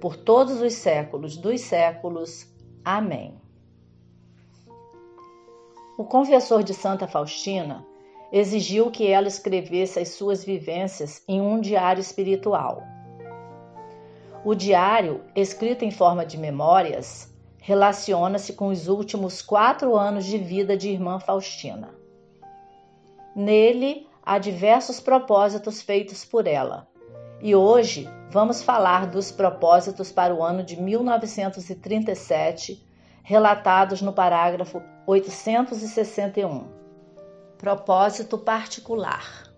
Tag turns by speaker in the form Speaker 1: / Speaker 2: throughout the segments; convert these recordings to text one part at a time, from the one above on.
Speaker 1: por todos os séculos dos séculos. Amém. O confessor de Santa Faustina exigiu que ela escrevesse as suas vivências em um diário espiritual. O diário, escrito em forma de memórias, relaciona-se com os últimos quatro anos de vida de irmã Faustina. Nele há diversos propósitos feitos por ela, e hoje vamos falar dos propósitos para o ano de 1937, relatados no parágrafo 861. Propósito particular.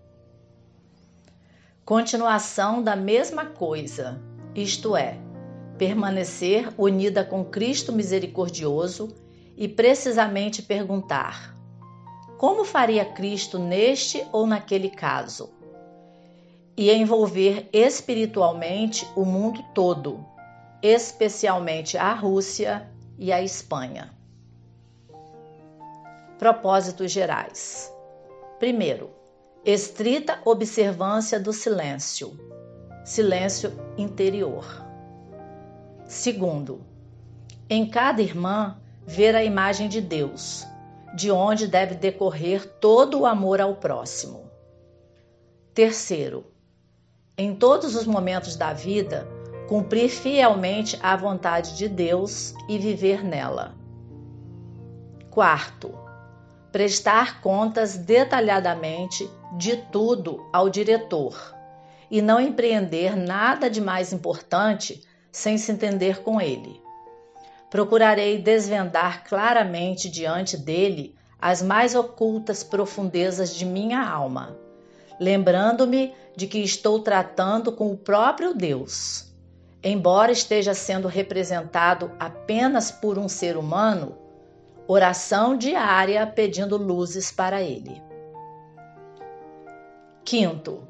Speaker 1: Continuação da mesma coisa, isto é, permanecer unida com Cristo misericordioso e precisamente perguntar: como faria Cristo neste ou naquele caso? E envolver espiritualmente o mundo todo, especialmente a Rússia e a Espanha. Propósitos gerais: primeiro, estrita observância do silêncio, silêncio interior. Segundo, em cada irmã, ver a imagem de Deus, de onde deve decorrer todo o amor ao próximo. Terceiro, em todos os momentos da vida, cumprir fielmente a vontade de Deus e viver nela. Quarto, prestar contas detalhadamente de tudo ao diretor e não empreender nada de mais importante sem se entender com ele. Procurarei desvendar claramente diante dele as mais ocultas profundezas de minha alma lembrando-me de que estou tratando com o próprio Deus. Embora esteja sendo representado apenas por um ser humano, oração diária pedindo luzes para ele. Quinto,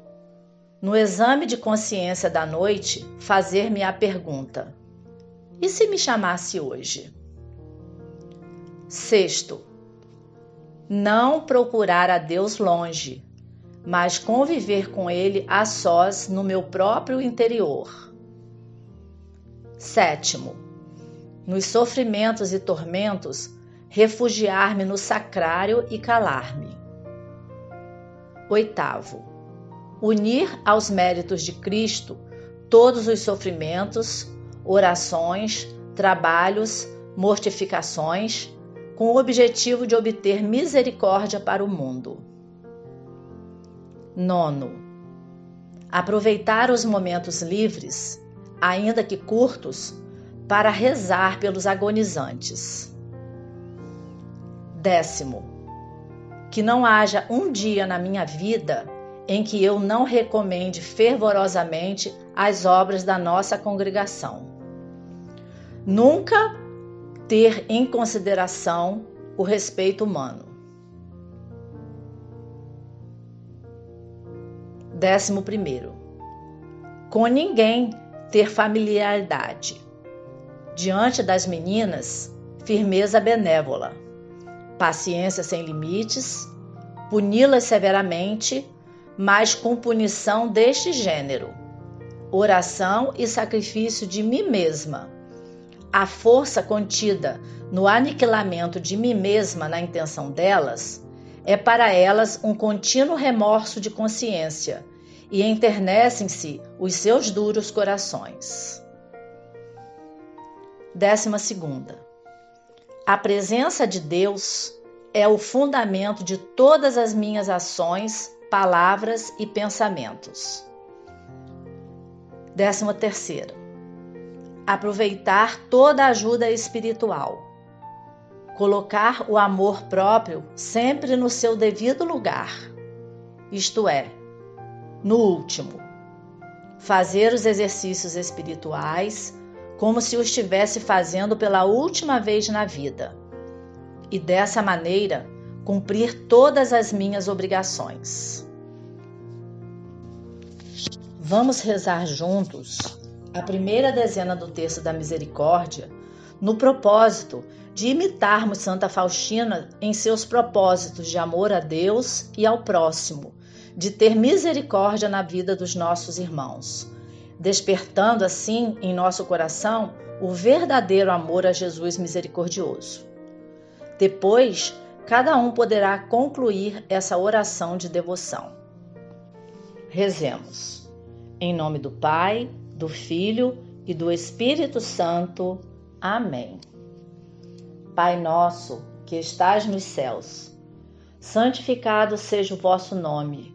Speaker 1: no exame de consciência da noite, fazer-me a pergunta: e se me chamasse hoje? Sexto, não procurar a Deus longe, mas conviver com ele a sós no meu próprio interior. Sétimo, nos sofrimentos e tormentos, refugiar-me no sacrário e calar-me. Oitavo, unir aos méritos de Cristo todos os sofrimentos, orações, trabalhos, mortificações, com o objetivo de obter misericórdia para o mundo. Nono, aproveitar os momentos livres, ainda que curtos, para rezar pelos agonizantes. Décimo, que não haja um dia na minha vida em que eu não recomende fervorosamente as obras da nossa congregação. Nunca ter em consideração o respeito humano. Décimo primeiro, com ninguém ter familiaridade. Diante das meninas, firmeza benévola, paciência sem limites, puni-las severamente, mas com punição deste gênero. Oração e sacrifício de mim mesma. A força contida no aniquilamento de mim mesma na intenção delas é para elas um contínuo remorso de consciência e enternecem-se os seus duros corações. Décima segunda. A presença de Deus é o fundamento de todas as minhas ações, palavras e pensamentos. Décima terceira, aproveitar toda a ajuda espiritual. Colocar o amor próprio sempre no seu devido lugar, isto é, no último. Fazer os exercícios espirituais como se o estivesse fazendo pela última vez na vida. E dessa maneira, cumprir todas as minhas obrigações. Vamos rezar juntos a primeira dezena do texto da Misericórdia, no propósito de imitarmos Santa Faustina em seus propósitos de amor a Deus e ao próximo, de ter misericórdia na vida dos nossos irmãos, despertando assim em nosso coração o verdadeiro amor a Jesus misericordioso. Depois, cada um poderá concluir essa oração de devoção. Rezemos. Em nome do Pai, do Filho e do Espírito Santo. Amém. Pai nosso, que estás nos céus, santificado seja o vosso nome.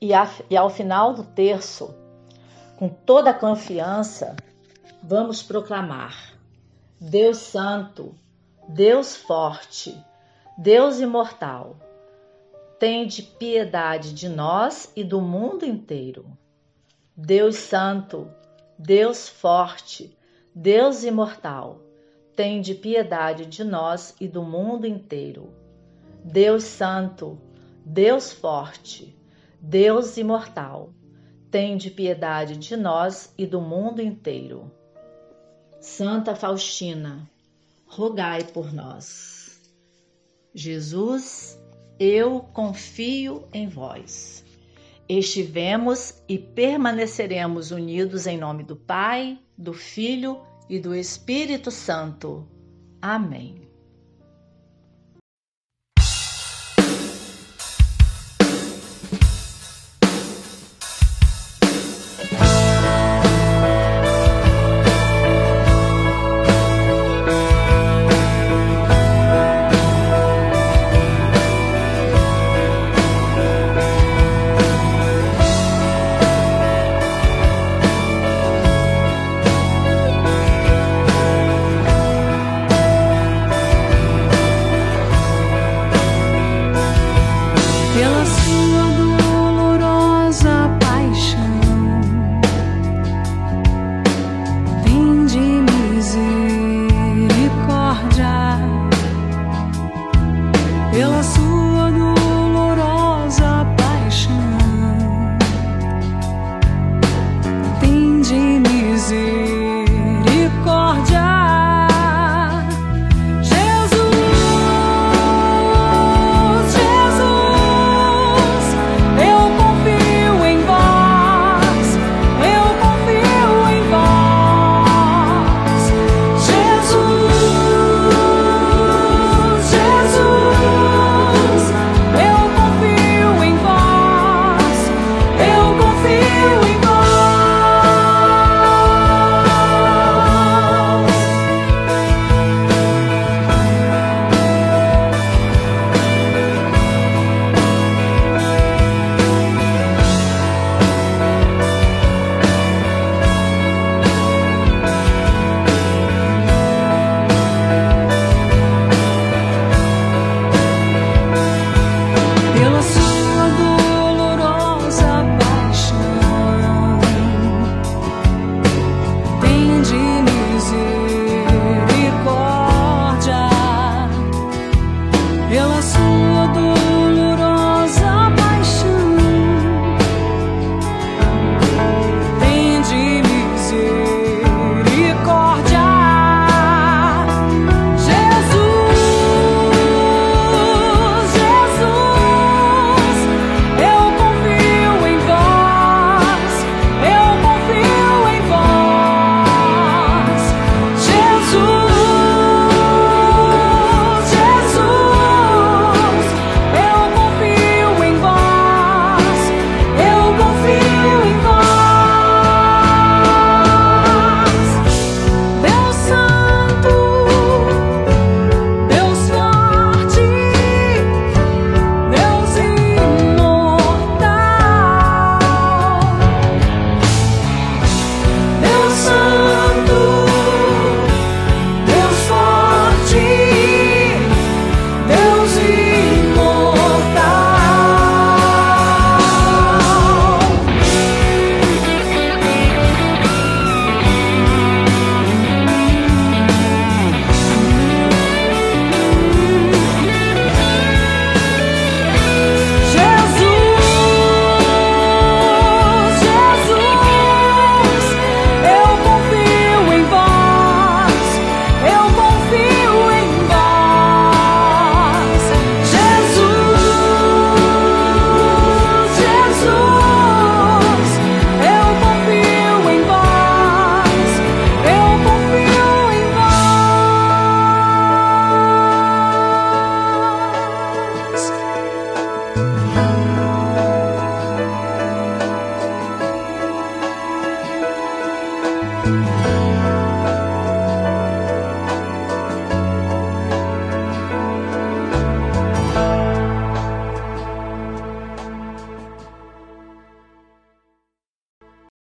Speaker 1: E, a, e ao final do terço, com toda a confiança, vamos proclamar: Deus Santo, Deus Forte, Deus Imortal tende piedade de nós e do mundo inteiro. Deus Santo, Deus Forte, Deus Imortal, tende piedade de nós e do mundo inteiro. Deus Santo, Deus Forte, Deus Imortal, tende piedade de nós e do mundo inteiro. Santa Faustina, rogai por nós. Jesus, eu confio em vós. Estivemos e permaneceremos unidos em nome do Pai, do Filho e do Espírito Santo. Amém. See.